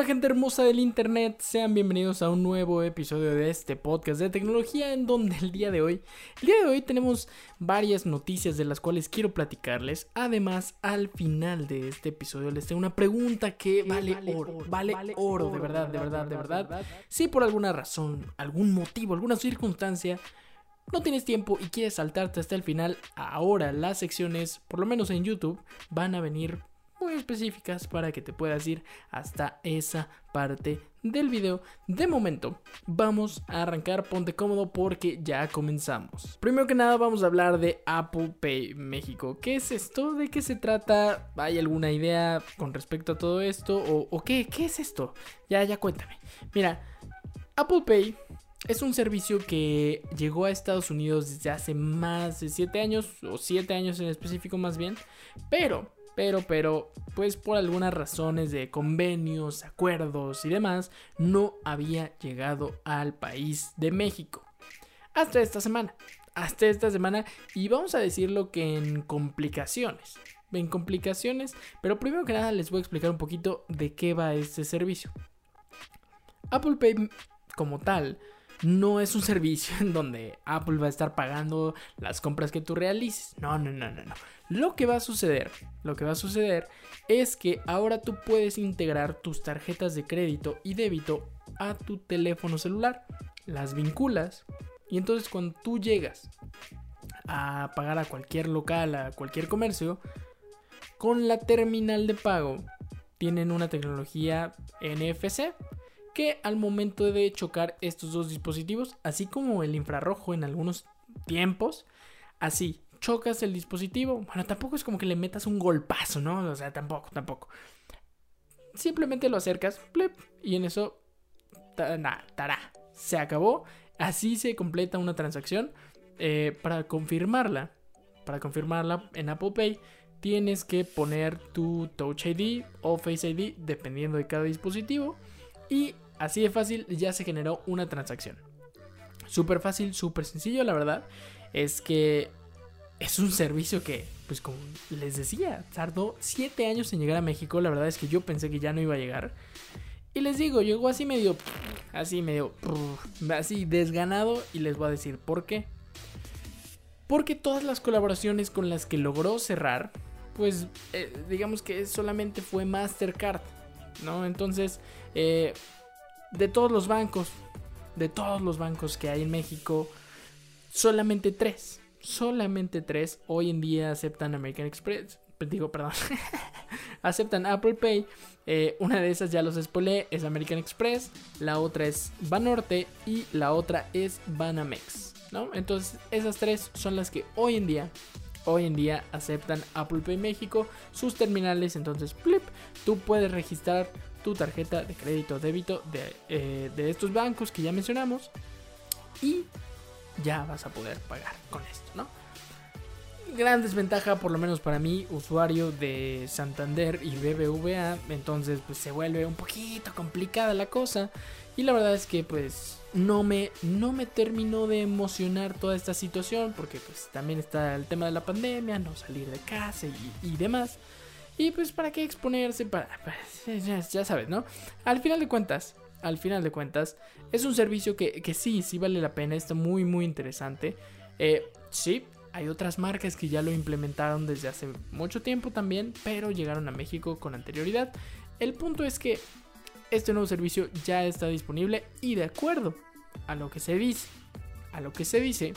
Hola gente hermosa del internet, sean bienvenidos a un nuevo episodio de este podcast de tecnología en donde el día de hoy, el día de hoy tenemos varias noticias de las cuales quiero platicarles. Además, al final de este episodio les tengo una pregunta que vale, oro, vale, oro, de verdad, de verdad, de verdad. Si por alguna razón, algún motivo, alguna circunstancia no tienes tiempo y quieres saltarte hasta el final, ahora las secciones, por lo menos en YouTube, van a venir muy específicas para que te puedas ir hasta esa parte del video. De momento, vamos a arrancar, ponte cómodo porque ya comenzamos. Primero que nada, vamos a hablar de Apple Pay México. ¿Qué es esto? ¿De qué se trata? ¿Hay alguna idea con respecto a todo esto? ¿O, qué? ¿Qué es esto? Ya, ya cuéntame. Mira, Apple Pay es un servicio que llegó a Estados Unidos desde hace más de 7 años, o 7 años en específico más bien, pero pero, pero, pues por algunas razones de convenios, acuerdos y demás, no había llegado al país de México. Hasta esta semana. Hasta esta semana. Y vamos a decirlo que en complicaciones. En complicaciones. Pero primero que nada les voy a explicar un poquito de qué va este servicio. Apple Pay como tal no es un servicio en donde Apple va a estar pagando las compras que tú realices. No, no, no, no, no. Lo que va a suceder, lo que va a suceder es que ahora tú puedes integrar tus tarjetas de crédito y débito a tu teléfono celular. Las vinculas y entonces cuando tú llegas a pagar a cualquier local, a cualquier comercio, con la terminal de pago tienen una tecnología NFC que al momento de chocar estos dos dispositivos, así como el infrarrojo en algunos tiempos, así chocas el dispositivo. Bueno, tampoco es como que le metas un golpazo, ¿no? O sea, tampoco, tampoco. Simplemente lo acercas, y en eso, tará, se acabó. Así se completa una transacción. Eh, para confirmarla, para confirmarla en Apple Pay, tienes que poner tu Touch ID o Face ID, dependiendo de cada dispositivo. Y así de fácil ya se generó una transacción. Súper fácil, súper sencillo, la verdad. Es que es un servicio que, pues como les decía, tardó 7 años en llegar a México. La verdad es que yo pensé que ya no iba a llegar. Y les digo, llegó así medio, así medio, así desganado. Y les voy a decir por qué. Porque todas las colaboraciones con las que logró cerrar, pues eh, digamos que solamente fue Mastercard, ¿no? Entonces, eh, de todos los bancos, de todos los bancos que hay en México, solamente tres, solamente tres hoy en día aceptan American Express. Digo, perdón. aceptan Apple Pay. Eh, una de esas ya los spoilé, es American Express. La otra es Banorte y la otra es Banamex. ¿no? Entonces, esas tres son las que hoy en día hoy en día aceptan Apple Pay México, sus terminales, entonces flip, tú puedes registrar tu tarjeta de crédito o débito de, eh, de estos bancos que ya mencionamos y ya vas a poder pagar con esto, ¿no? Gran desventaja, por lo menos para mí, usuario de Santander y BBVA, entonces pues se vuelve un poquito complicada la cosa y la verdad es que pues no me, no me terminó de emocionar toda esta situación porque pues también está el tema de la pandemia, no salir de casa y, demás. Y pues para qué exponerse, para, pues, ya, sabes, ¿no? Al final de cuentas, al final de cuentas, es un servicio que, que sí, sí vale la pena, está muy, muy interesante. Eh, sí, hay otras marcas que ya lo implementaron desde hace mucho tiempo también, pero llegaron a México con anterioridad. El punto es que este nuevo servicio ya está disponible y de acuerdo a lo que se dice, a lo que se dice,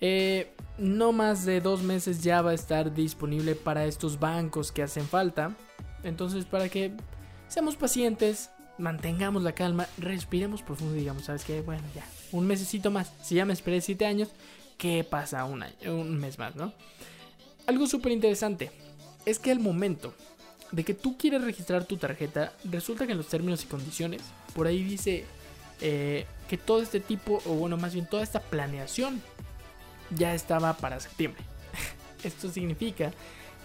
eh, no más de dos meses ya va a estar disponible para estos bancos que hacen falta. Entonces, para que seamos pacientes, mantengamos la calma, respiremos profundo y digamos, ¿sabes qué? Bueno, ya, un mesecito más. Si ya me esperé siete años, ¿qué pasa un, mes más, no? Algo súper interesante es que al momento de que tú quieres registrar tu tarjeta, resulta que en los términos y condiciones, por ahí dice eh, que todo este tipo, o bueno, más bien toda esta planeación ya estaba para septiembre. Esto significa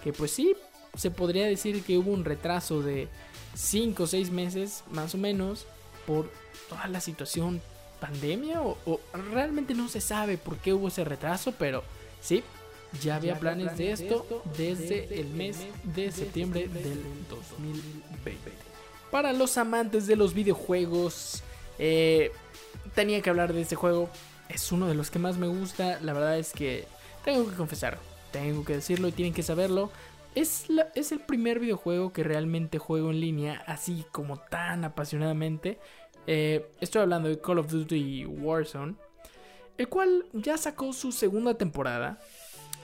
que pues sí, se podría decir que hubo un retraso de 5 o 6 meses más o menos por toda la situación pandemia o, o, realmente no se sabe por qué hubo ese retraso, pero sí, ya había planes de esto desde el mes de septiembre del 2020. para los amantes de los videojuegos. Eh, tenía que hablar de este juego. Es uno de los que más me gusta. La verdad es que tengo que confesar, tengo que decirlo y tienen que saberlo. Es, es el primer videojuego que realmente juego en línea así como tan apasionadamente. Eh, estoy hablando de Call of Duty Warzone. El cual ya sacó su segunda temporada.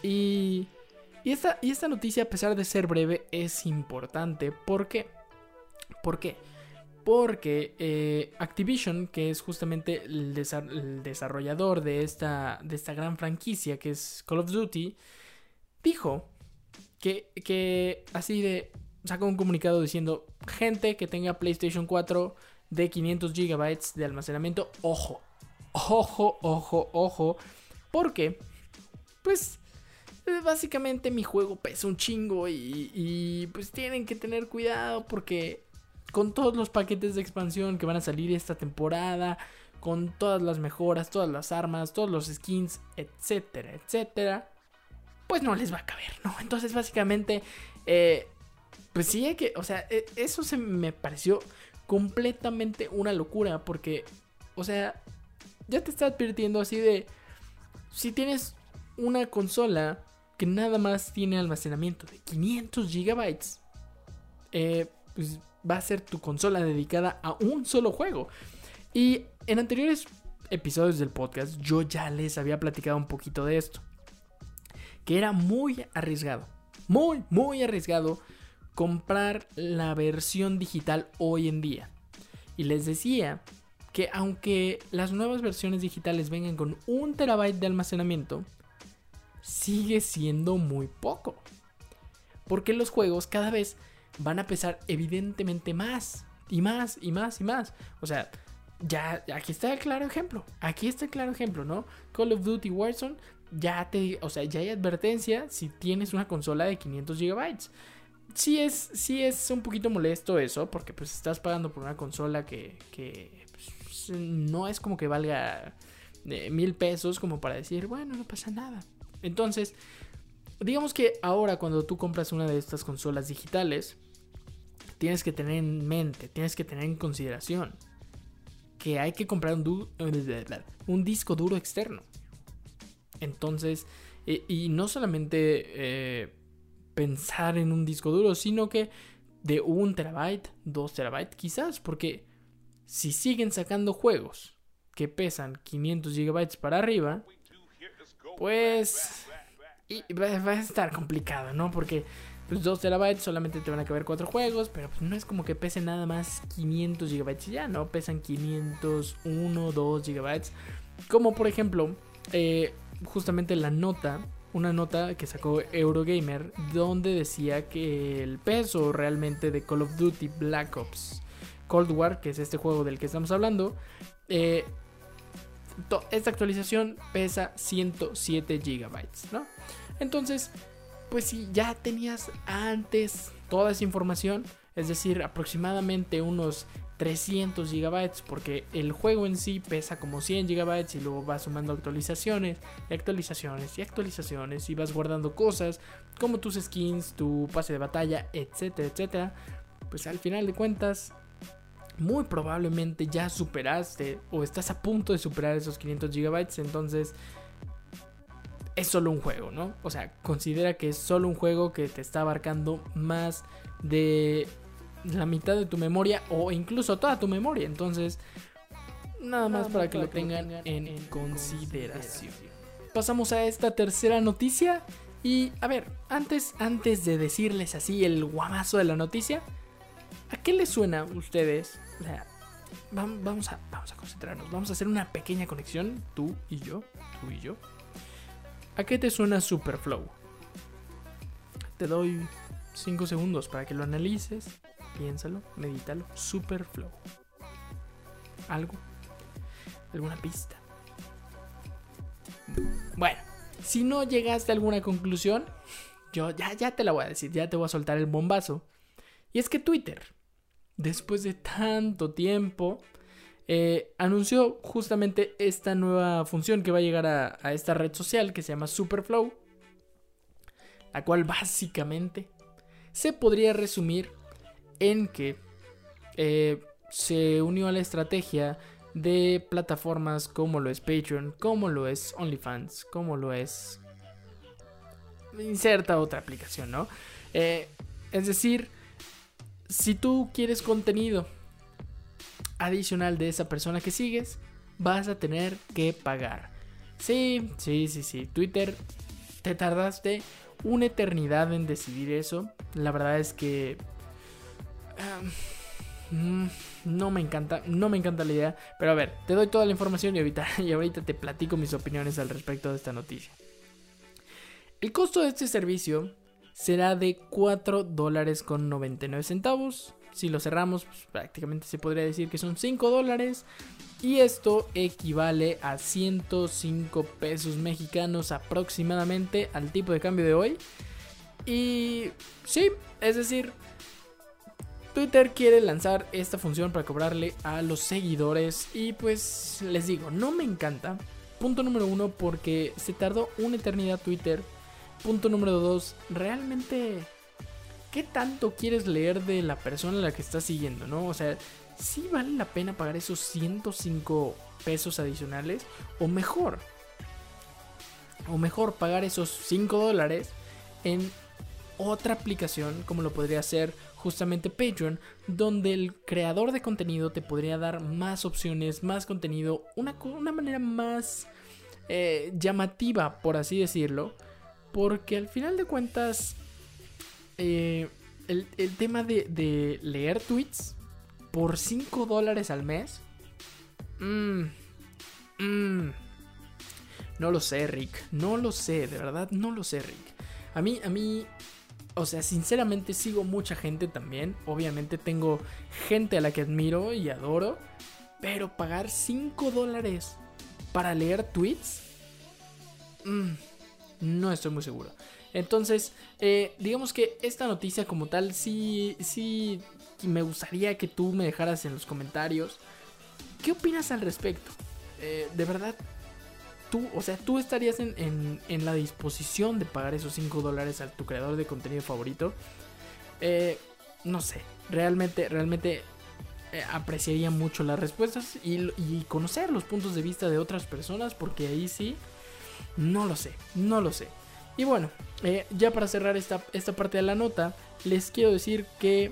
Y, y, esta, y esta noticia, a pesar de ser breve, es importante. ¿Por qué? ¿Por qué? Porque eh, Activision, que es justamente el, desarrollador de esta, de esta gran franquicia que es Call of Duty, dijo que, que así de sacó un comunicado diciendo, gente que tenga PlayStation 4 de 500 GB de almacenamiento, ojo, ojo, ojo, ojo, porque, pues, básicamente mi juego pesa un chingo y, y pues tienen que tener cuidado porque con todos los paquetes de expansión que van a salir esta temporada, con todas las mejoras, todas las armas, todos los skins, etcétera, etcétera, pues no les va a caber, ¿no? Entonces básicamente, eh, pues sí hay que, o sea, e, eso se me pareció completamente una locura porque, o sea, ya te está advirtiendo así de, si tienes una consola que nada más tiene almacenamiento de 500 gigabytes, eh, pues va a ser tu consola dedicada a un solo juego. Y en anteriores episodios del podcast yo ya les había platicado un poquito de esto. Que era muy arriesgado. Muy, muy arriesgado comprar la versión digital hoy en día. Y les decía que aunque las nuevas versiones digitales vengan con un terabyte de almacenamiento, sigue siendo muy poco. Porque los juegos cada vez van a pesar evidentemente más y más y más y más. O sea, ya aquí está el claro ejemplo. Aquí está el claro ejemplo, ¿no? Call of Duty Warzone ya te, o sea, ya hay advertencia si tienes una consola de 500 GB. Sí es, sí es un poquito molesto eso, porque pues estás pagando por una consola que, que pues, no es como que valga eh, mil pesos como para decir, bueno, no pasa nada. Entonces, digamos que ahora cuando tú compras una de estas consolas digitales, tienes que tener en mente, tienes que tener en consideración que hay que comprar un, un disco duro externo. Entonces, y no solamente eh, pensar en un disco duro, sino que de un terabyte, dos terabytes quizás, porque si siguen sacando juegos que pesan 500 gigabytes para arriba, pues va a estar complicado, ¿no? Porque pues 2 terabytes solamente te van a caber 4 juegos, pero pues no es como que pese nada más 500 gigabytes ya, ¿no? Pesan 501, 2 gigabytes. Como por ejemplo, eh, justamente la nota, una nota que sacó Eurogamer, donde decía que el peso realmente de Call of Duty Black Ops Cold War, que es este juego del que estamos hablando, eh, esta actualización pesa 107 gigabytes, ¿no? Entonces, pues si ya tenías antes toda esa información, es decir, aproximadamente unos 300 gigabytes, porque el juego en sí pesa como 100 gigabytes y luego vas sumando actualizaciones y actualizaciones y actualizaciones y vas guardando cosas como tus skins, tu pase de batalla, etcétera, etcétera. Pues al final de cuentas, muy probablemente ya superaste o estás a punto de superar esos 500 gigabytes, entonces es solo un juego, ¿no? O sea, considera que es solo un juego que te está abarcando más de la mitad de tu memoria o incluso toda tu memoria. Entonces, nada más para que lo tengan en consideración. Pasamos a esta tercera noticia. Y a ver, antes, antes de decirles así el guamazo de la noticia, ¿a qué les suena a ustedes? O sea, vamos a, vamos a concentrarnos, vamos a hacer una pequeña conexión, tú y yo, tú y yo. ¿A qué te suena Superflow? Te doy 5 segundos para que lo analices, piénsalo, medítalo. Superflow. ¿Algo? ¿Alguna pista? Bueno, si no llegaste a alguna conclusión, yo ya, ya te la voy a decir, ya te voy a soltar el bombazo. Y es que Twitter, después de tanto tiempo, eh, anunció justamente esta nueva función que va a llegar a, esta red social que se llama Superflow, la cual básicamente se podría resumir en que eh, se unió a la estrategia de plataformas como lo es Patreon, como lo es OnlyFans, como lo es... Inserta otra aplicación, ¿no? Eh, es decir, si tú quieres contenido adicional de esa persona que sigues, vas a tener que pagar. Sí, sí, sí, sí. Twitter, te tardaste una eternidad en decidir eso. La verdad es que... Mm, no me encanta, no me encanta la idea. Pero a ver, te doy toda la información y ahorita, te platico mis opiniones al respecto de esta noticia. El costo de este servicio será de 4 dólares con 99 centavos. Si lo cerramos, pues, prácticamente se podría decir que son 5 dólares. Y esto equivale a 105 pesos mexicanos aproximadamente al tipo de cambio de hoy. Y sí, es decir, Twitter quiere lanzar esta función para cobrarle a los seguidores. Y pues les digo, no me encanta. Punto número uno, porque se tardó una eternidad Twitter Punto número 2. Realmente, ¿qué tanto quieres leer de la persona a la que estás siguiendo, no? O sea, ¿sí vale la pena pagar esos 105 pesos adicionales? O mejor, o mejor pagar esos 5 dólares en otra aplicación como lo podría ser justamente Patreon, donde el creador de contenido te podría dar más opciones, más contenido, una, una manera más eh, llamativa, por así decirlo, porque al final de cuentas, eh, el, tema de, leer tweets por 5 dólares al mes. Mmm, no lo sé, Rick. No lo sé, de verdad, no lo sé, Rick. A mí, a mí, o sea, sinceramente sigo mucha gente también. Obviamente tengo gente a la que admiro y adoro. Pero pagar 5 dólares para leer tweets. Mmm no estoy muy seguro. Entonces, eh, digamos que esta noticia como tal, sí, sí, me gustaría que tú me dejaras en los comentarios. ¿Qué opinas al respecto? Eh, de verdad, o sea, tú estarías en, la disposición de pagar esos 5 dólares a tu creador de contenido favorito. Eh, no sé, realmente, realmente apreciaría mucho las respuestas y, y conocer los puntos de vista de otras personas porque ahí sí no lo sé, no lo sé. Y bueno, eh, ya para cerrar esta, esta parte de la nota, les quiero decir que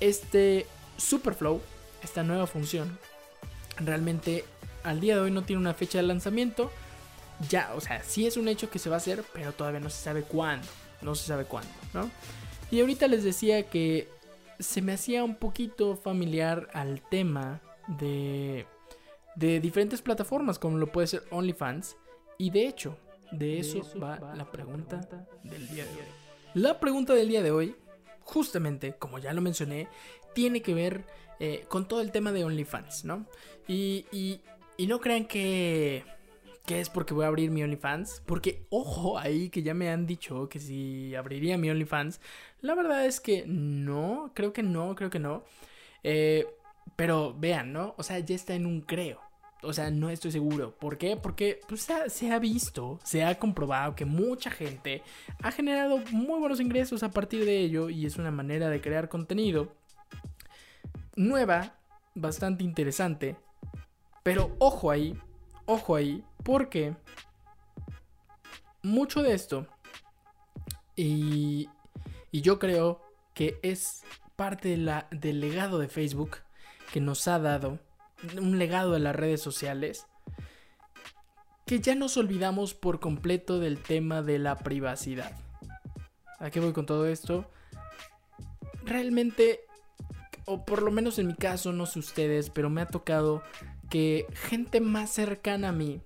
este Superflow, esta nueva función, realmente al día de hoy no tiene una fecha de lanzamiento. Ya, o sea, sí es un hecho que se va a hacer, pero todavía no se sabe cuándo. No se sabe cuándo, ¿no? Y ahorita les decía que se me hacía un poquito familiar al tema de, de diferentes plataformas, como lo puede ser OnlyFans y de hecho, de eso, va, la pregunta, del día de hoy. La pregunta del día de hoy, justamente, como ya lo mencioné, tiene que ver eh, con todo el tema de OnlyFans, ¿no? Y, y, no crean que, que es porque voy a abrir mi OnlyFans, porque ojo ahí que ya me han dicho que si abriría mi OnlyFans, la verdad es que no, creo que no, creo que no. Eh, pero vean, ¿no? O sea, ya está en un creo. O sea, no estoy seguro. ¿Por qué? Porque pues, se ha visto, se ha comprobado que mucha gente ha generado muy buenos ingresos a partir de ello y es una manera de crear contenido nueva, bastante interesante. Pero ojo ahí, ojo ahí, porque mucho de esto, y, y yo creo que es parte de la, del legado de Facebook que nos ha dado un legado de las redes sociales, que ya nos olvidamos por completo del tema de la privacidad. ¿A qué voy con todo esto? Realmente, o por lo menos en mi caso, no sé ustedes, pero me ha tocado que gente más cercana a mí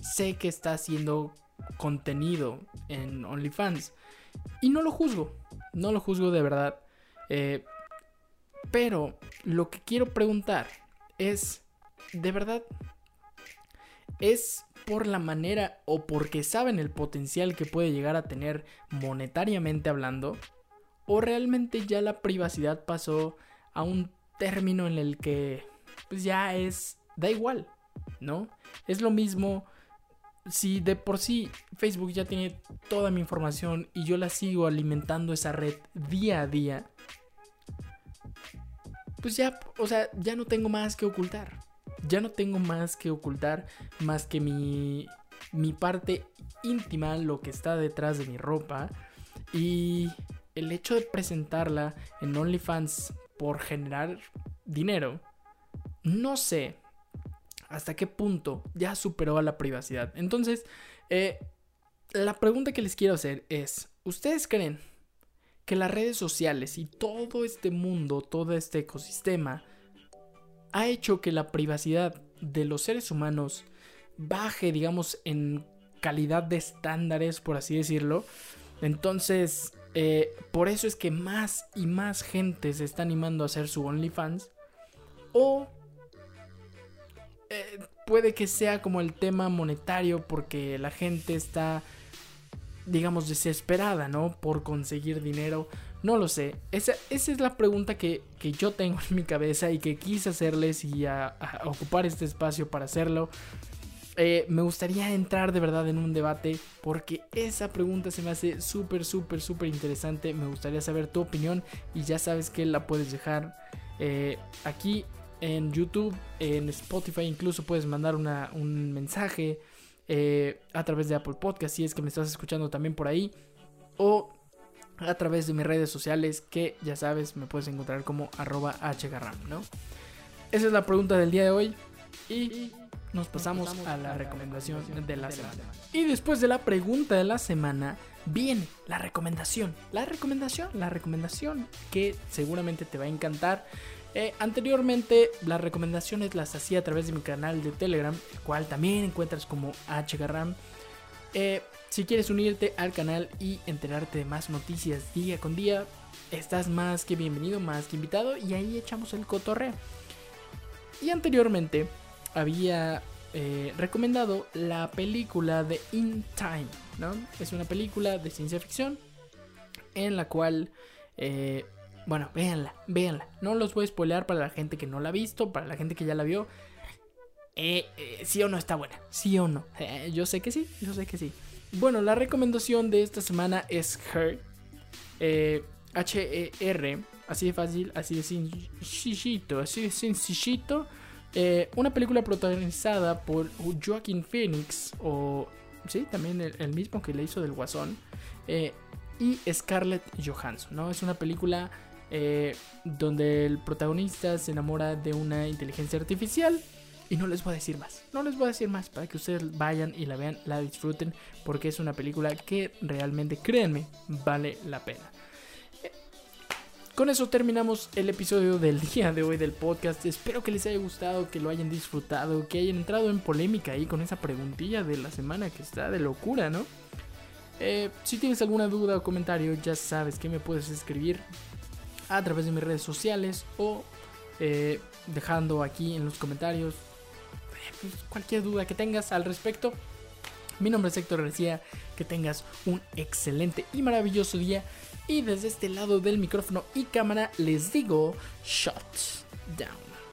sé que está haciendo contenido en OnlyFans. Y no lo juzgo, no lo juzgo de verdad. Eh, pero lo que quiero preguntar es, de verdad, es por la manera o porque saben el potencial que puede llegar a tener monetariamente hablando, o realmente ya la privacidad pasó a un término en el que pues ya es, da igual, ¿no? Es lo mismo si de por sí Facebook ya tiene toda mi información y yo la sigo alimentando esa red día a día, pues ya, o sea, ya no tengo más que ocultar. Ya no tengo más que ocultar más que mi, mi parte íntima, lo que está detrás de mi ropa. Y el hecho de presentarla en OnlyFans por generar dinero, no sé hasta qué punto ya superó a la privacidad. Entonces, eh, la pregunta que les quiero hacer es, ¿ustedes creen que las redes sociales y todo este mundo, todo este ecosistema, ha hecho que la privacidad de los seres humanos baje, digamos, en calidad de estándares, por así decirlo? Entonces, eh, por eso es que más y más gente se está animando a hacer su OnlyFans. O eh, puede que sea como el tema monetario porque la gente está, digamos, desesperada, ¿no? Por conseguir dinero. No lo sé. Esa, esa es la pregunta que, yo tengo en mi cabeza y que quise hacerles y ocupar este espacio para hacerlo. Eh, me gustaría entrar de verdad en un debate porque esa pregunta se me hace súper, súper, súper interesante. Me gustaría saber tu opinión y ya sabes que la puedes dejar eh, aquí en YouTube, en Spotify, incluso puedes mandar un mensaje eh, a través de Apple Podcast si es que me estás escuchando también por ahí o a través de mis redes sociales que ya sabes me puedes encontrar como arroba hgarram, ¿no? Esa es la pregunta del día de hoy y nos pasamos, a la recomendación de la semana. Y después de la pregunta de la semana, viene la recomendación. La recomendación, la recomendación que seguramente te va a encantar. Eh, anteriormente las recomendaciones las hacía a través de mi canal de Telegram, el cual también encuentras como HGRAM. Eh, si quieres unirte al canal y enterarte de más noticias día con día, estás más que bienvenido, más que invitado y ahí echamos el cotorreo. Y anteriormente había eh, recomendado la película de In Time, ¿no? Es una película de ciencia ficción en la cual, eh, bueno, véanla, véanla. No los voy a spoilear para la gente que no la ha visto, para la gente que ya la vio. Eh, sí o no está buena, sí o no. yo sé que sí, yo sé que sí. Bueno, la recomendación de esta semana es Her. H-E-R, así de fácil, así de sencillito, así de sencillito. Eh, una película protagonizada por Joaquin Phoenix, o sí, también el, mismo que le hizo del Guasón, eh, y Scarlett Johansson, ¿no? Es una película eh, donde el protagonista se enamora de una inteligencia artificial. Y no les voy a decir más, no les voy a decir más para que ustedes vayan y la vean, la disfruten, porque es una película que realmente, créanme, vale la pena. Con eso terminamos el episodio del día de hoy del podcast. Espero que les haya gustado, que lo hayan disfrutado, que hayan entrado en polémica ahí con esa preguntilla de la semana que está de locura, ¿no? Eh, si tienes alguna duda o comentario, ya sabes que me puedes escribir a través de mis redes sociales o eh, dejando aquí en los comentarios eh, pues, cualquier duda que tengas al respecto. Mi nombre es Héctor García. Que tengas un excelente y maravilloso día. Y desde este lado del micrófono y cámara les digo, shut down.